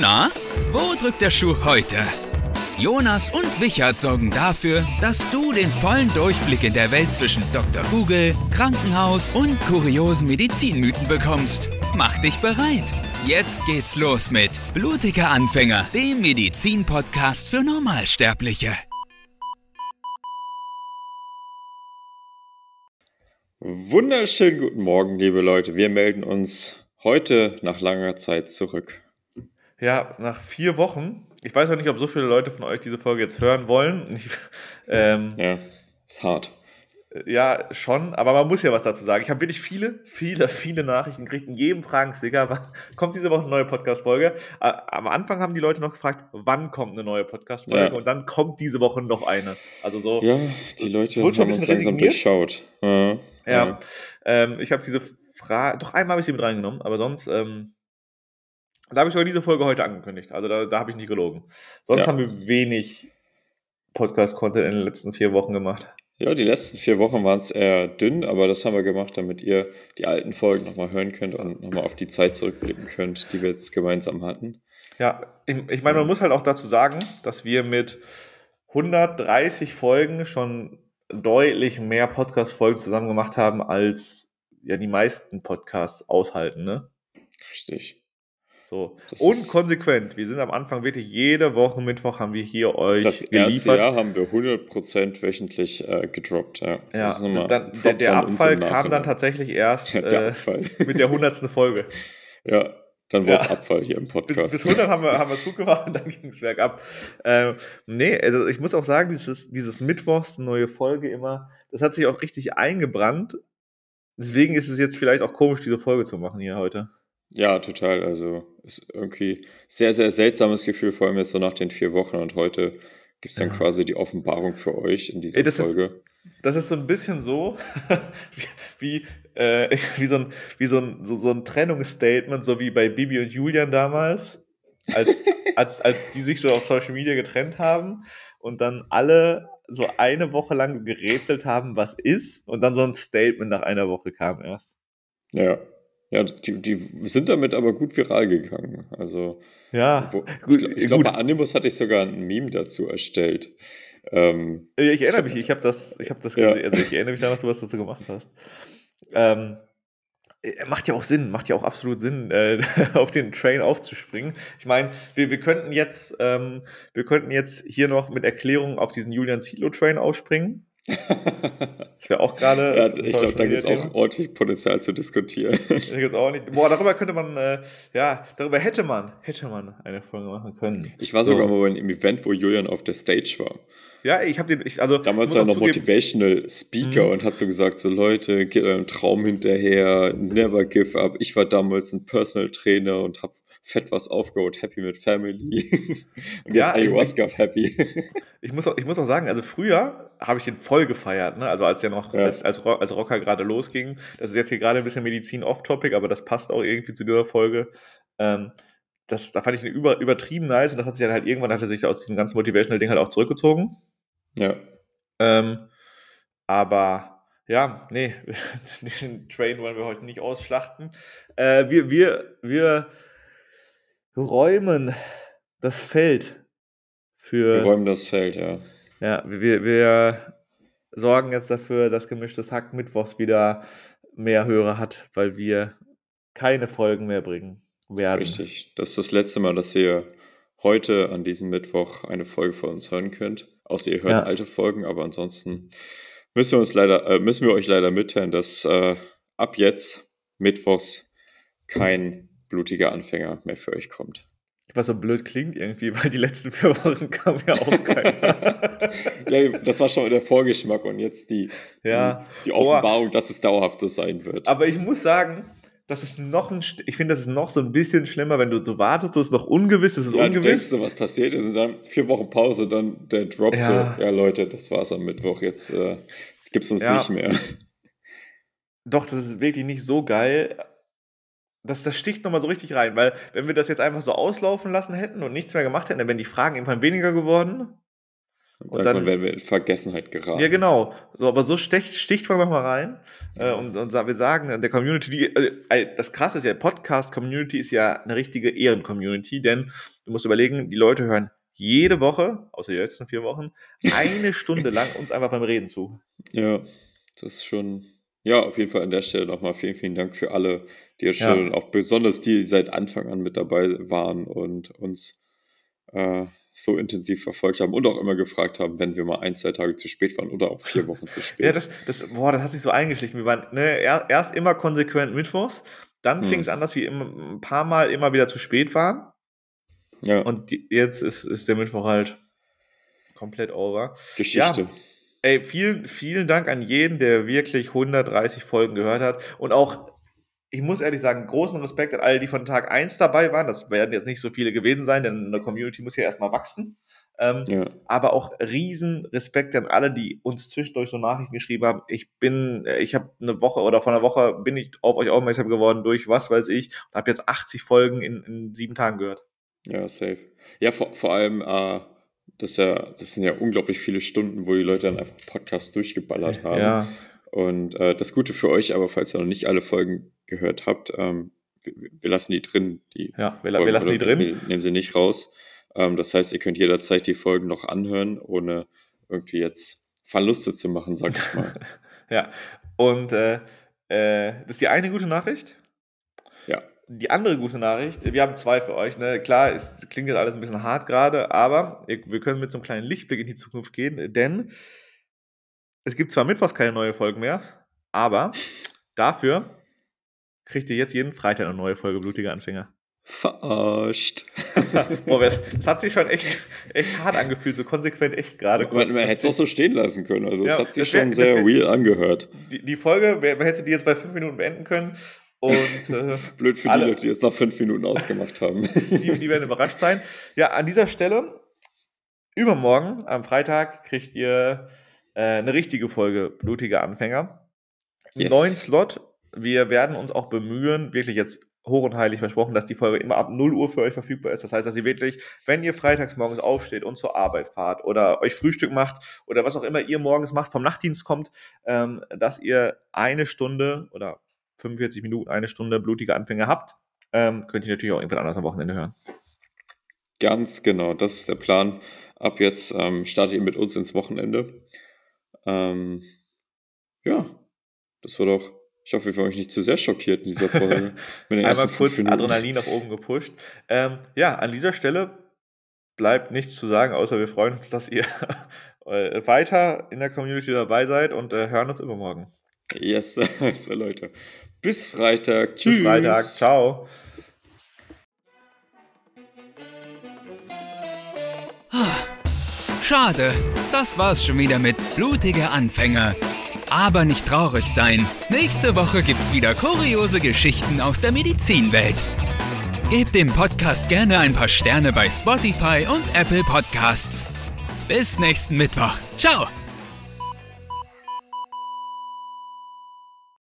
Na, wo drückt der Schuh heute? Jonas und Wichert sorgen dafür, dass du den vollen Durchblick in der Welt zwischen Dr. Google, Krankenhaus und kuriosen Medizinmythen bekommst. Mach dich bereit. Jetzt geht's los mit Blutiger Anfänger, dem Medizin-Podcast für Normalsterbliche. Wunderschönen guten Morgen, liebe Leute. Wir melden uns heute nach langer Zeit zurück. Ja, nach vier Wochen. Ich weiß auch nicht, ob so viele Leute von euch diese Folge jetzt hören wollen. Ich, ähm, ja, ist hart. Ja, schon, aber man muss ja was dazu sagen. Ich habe wirklich viele, viele, viele Nachrichten gekriegt. In jedem Fragensticker kommt diese Woche eine neue Podcast-Folge. Am Anfang haben die Leute noch gefragt, wann kommt eine neue Podcast-Folge ja. und dann kommt diese Woche noch eine. Also so. Ja, die Leute haben uns langsam durchschaut. Ja, ja. Ähm, ich habe diese Frage, doch einmal habe ich sie mit reingenommen, aber sonst, ähm, da habe ich sogar diese Folge heute angekündigt. Also da, da habe ich nicht gelogen. Sonst ja. haben wir wenig Podcast-Content in den letzten vier Wochen gemacht. Ja, die letzten vier Wochen waren es eher dünn, aber das haben wir gemacht, damit ihr die alten Folgen nochmal hören könnt und nochmal auf die Zeit zurückblicken könnt, die wir jetzt gemeinsam hatten. Ja, ich, ich meine, man muss halt auch dazu sagen, dass wir mit 130 Folgen schon deutlich mehr Podcast-Folgen zusammen gemacht haben, als ja die meisten Podcasts aushalten, ne? Richtig. So. und konsequent. Wir sind am Anfang wirklich jede Woche Mittwoch haben wir hier euch das geliefert. erste Jahr haben wir 100% wöchentlich äh, gedroppt. Ja, ja dann, der, der Abfall kam dann tatsächlich erst äh, mit der 100. Folge. Ja, dann wurde es ja. Abfall hier im Podcast. Bis, bis 100 haben wir, haben wir es gut gemacht und dann ging es bergab. Ähm, nee, also ich muss auch sagen, dieses, dieses Mittwochs, neue Folge immer, das hat sich auch richtig eingebrannt. Deswegen ist es jetzt vielleicht auch komisch, diese Folge zu machen hier heute. Ja, total. Also ist irgendwie sehr, sehr seltsames Gefühl, vor allem jetzt so nach den vier Wochen und heute gibt es dann ja. quasi die Offenbarung für euch in dieser Ey, das Folge. Ist, das ist so ein bisschen so, wie, äh, wie, so, ein, wie so, ein, so, so ein Trennungsstatement, so wie bei Bibi und Julian damals, als, als, als die sich so auf Social Media getrennt haben und dann alle so eine Woche lang gerätselt haben, was ist, und dann so ein Statement nach einer Woche kam erst. Ja, ja, die, die sind damit aber gut viral gegangen. Also, ja, wo, gut, ich, ich glaube, bei Animus hatte ich sogar ein Meme dazu erstellt. Ähm, ich erinnere mich, ich habe das, ich habe das gesehen, ja. also ich erinnere mich daran, dass du was dazu gemacht hast. Ähm, äh, macht ja auch Sinn, macht ja auch absolut Sinn, äh, auf den Train aufzuspringen. Ich meine, wir, wir könnten jetzt, ähm, wir könnten jetzt hier noch mit Erklärung auf diesen Julian Zilo Train aufspringen. Das wäre auch gerade. ja, ich glaube, da gibt es auch ordentlich Potenzial zu diskutieren. auch nicht. Boah, darüber könnte man, äh, ja, darüber hätte man, hätte man eine Folge machen können. Ich war sogar so. mal bei einem Event, wo Julian auf der Stage war. Ja, ich habe den, ich, also. Damals war er noch zugeben. Motivational Speaker mhm. und hat so gesagt: so Leute, geht eurem Traum hinterher, never give up. Ich war damals ein Personal Trainer und habe fett was aufgeholt, happy mit Family. Und jetzt ja, Ayahuasca ich, happy. Ich muss, auch, ich muss auch sagen, also früher habe ich den voll gefeiert, ne? Also als er noch ja. als, als, als Rocker gerade losging. Das ist jetzt hier gerade ein bisschen Medizin off-topic, aber das passt auch irgendwie zu dieser Folge. Ähm, das, da fand ich ihn über, übertrieben nice und das hat sich dann halt irgendwann hat er sich aus diesem ganzen Motivational-Ding halt auch zurückgezogen. Ja. Ähm, aber ja, nee, den Train wollen wir heute nicht ausschlachten. Äh, wir, wir, wir räumen das Feld für. Wir räumen das Feld, ja. Ja, wir, wir sorgen jetzt dafür, dass gemischtes Hack Mittwochs wieder mehr Hörer hat, weil wir keine Folgen mehr bringen werden. Richtig. Das ist das letzte Mal, dass ihr heute an diesem Mittwoch eine Folge von uns hören könnt. Außer ihr hört ja. alte Folgen, aber ansonsten müssen wir uns leider, äh, müssen wir euch leider mitteilen, dass äh, ab jetzt Mittwochs kein blutiger Anfänger mehr für euch kommt. Was so blöd klingt irgendwie, weil die letzten vier Wochen kam ja auch keiner. ja, das war schon der Vorgeschmack und jetzt die, ja. die, die Offenbarung, oh. dass es dauerhaft so sein wird. Aber ich muss sagen, das ist noch ein, ich finde, das ist noch so ein bisschen schlimmer, wenn du so wartest, du ist noch ungewiss, es ist ja, ungewiss. Du denkst was passiert ist und dann vier Wochen Pause, dann der Drop ja. so, ja Leute, das war's am Mittwoch, jetzt äh, es uns ja. nicht mehr. Doch, das ist wirklich nicht so geil, das, das sticht nochmal so richtig rein, weil wenn wir das jetzt einfach so auslaufen lassen hätten und nichts mehr gemacht hätten, dann wären die Fragen irgendwann weniger geworden. Und dann werden wir in Vergessenheit geraten. Ja, genau. So, aber so sticht, sticht man nochmal rein äh, und, und wir sagen der Community, die, äh, das krasse ist ja, Podcast-Community ist ja eine richtige Ehren-Community, denn du musst überlegen, die Leute hören jede Woche, außer die letzten vier Wochen, eine Stunde lang uns einfach beim Reden zu. Ja, das ist schon, ja, auf jeden Fall an der Stelle nochmal vielen, vielen Dank für alle, die jetzt ja. schon, auch besonders die, die seit Anfang an mit dabei waren und uns äh, so intensiv verfolgt haben und auch immer gefragt haben, wenn wir mal ein, zwei Tage zu spät waren oder auch vier Wochen zu spät. ja, das, das, boah, das hat sich so eingeschlichen. Wir waren ne, erst immer konsequent Mittwochs, dann hm. fing es an, dass wir immer, ein paar Mal immer wieder zu spät waren. Ja. Und die, jetzt ist, ist der Mittwoch halt komplett over. Geschichte. Ja, ey, vielen, vielen Dank an jeden, der wirklich 130 Folgen gehört hat und auch ich muss ehrlich sagen, großen Respekt an alle, die von Tag 1 dabei waren. Das werden jetzt nicht so viele gewesen sein, denn eine Community muss ja erstmal wachsen. Ähm, ja. Aber auch riesen Respekt an alle, die uns zwischendurch so Nachrichten geschrieben haben. Ich bin, ich habe eine Woche oder vor einer Woche bin ich auf euch aufmerksam geworden durch was weiß ich und habe jetzt 80 Folgen in, in, sieben Tagen gehört. Ja, safe. Ja, vor, vor allem, äh, das, ja, das sind ja unglaublich viele Stunden, wo die Leute dann einfach Podcasts durchgeballert haben. Ja. Und äh, das Gute für euch, aber falls ihr noch nicht alle Folgen gehört habt, ähm, wir, wir, lassen die drin. Die ja, wir, Folgen, wir lassen die drin. Wir nehmen sie nicht raus. Ähm, das heißt, ihr könnt jederzeit die Folgen noch anhören, ohne irgendwie jetzt Verluste zu machen, sag ich mal. ja, und äh, äh, das ist die eine gute Nachricht. Ja. Die andere gute Nachricht, wir haben zwei für euch. Ne? Klar, es klingt jetzt alles ein bisschen hart gerade, aber wir können mit so einem kleinen Lichtblick in die Zukunft gehen, denn es gibt zwar mittwochs keine neue Folge mehr, aber dafür kriegt ihr jetzt jeden Freitag eine neue Folge Blutige Anfänger. Verarscht. Boah, das, hat sich schon echt, echt hart angefühlt, so konsequent echt gerade. Man, man hätte es auch so stehen lassen können. Also ja, es hat sich schon sehr real angehört. Die, die Folge, man hätte die jetzt bei fünf Minuten beenden können. Und, äh, Blöd für alle, die Leute, die jetzt nach fünf Minuten ausgemacht haben. die, die werden überrascht sein. Ja, an dieser Stelle, übermorgen, am Freitag, kriegt ihr äh, eine richtige Folge Blutige Anfänger. Yes. Neuen Slot. Wir werden uns auch bemühen, wirklich jetzt hoch und heilig versprochen, dass die Folge immer ab 0 Uhr für euch verfügbar ist. Das heißt, dass ihr wirklich, wenn ihr freitags morgens aufsteht und zur Arbeit fahrt oder euch Frühstück macht oder was auch immer ihr morgens macht, vom Nachtdienst kommt, ähm, dass ihr eine Stunde oder 45 Minuten, eine Stunde blutige Anfänger habt. Ähm, könnt ihr natürlich auch irgendwann anders am Wochenende hören. Ganz genau, das ist der Plan. Ab jetzt ähm, startet ihr mit uns ins Wochenende. Ähm, ja, das war doch. Ich hoffe, wir waren euch nicht zu sehr schockiert in dieser Folge. Einmal kurz Adrenalin nach oben gepusht. Ähm, ja, an dieser Stelle bleibt nichts zu sagen, außer wir freuen uns, dass ihr äh, weiter in der Community dabei seid und äh, hören uns übermorgen. Yes, also Leute. Bis Freitag. Tschüss. Bis Freitag. Ciao. Schade, das war's schon wieder mit Blutige Anfänger. Aber nicht traurig sein. Nächste Woche gibt's wieder kuriose Geschichten aus der Medizinwelt. Gebt dem Podcast gerne ein paar Sterne bei Spotify und Apple Podcasts. Bis nächsten Mittwoch. Ciao!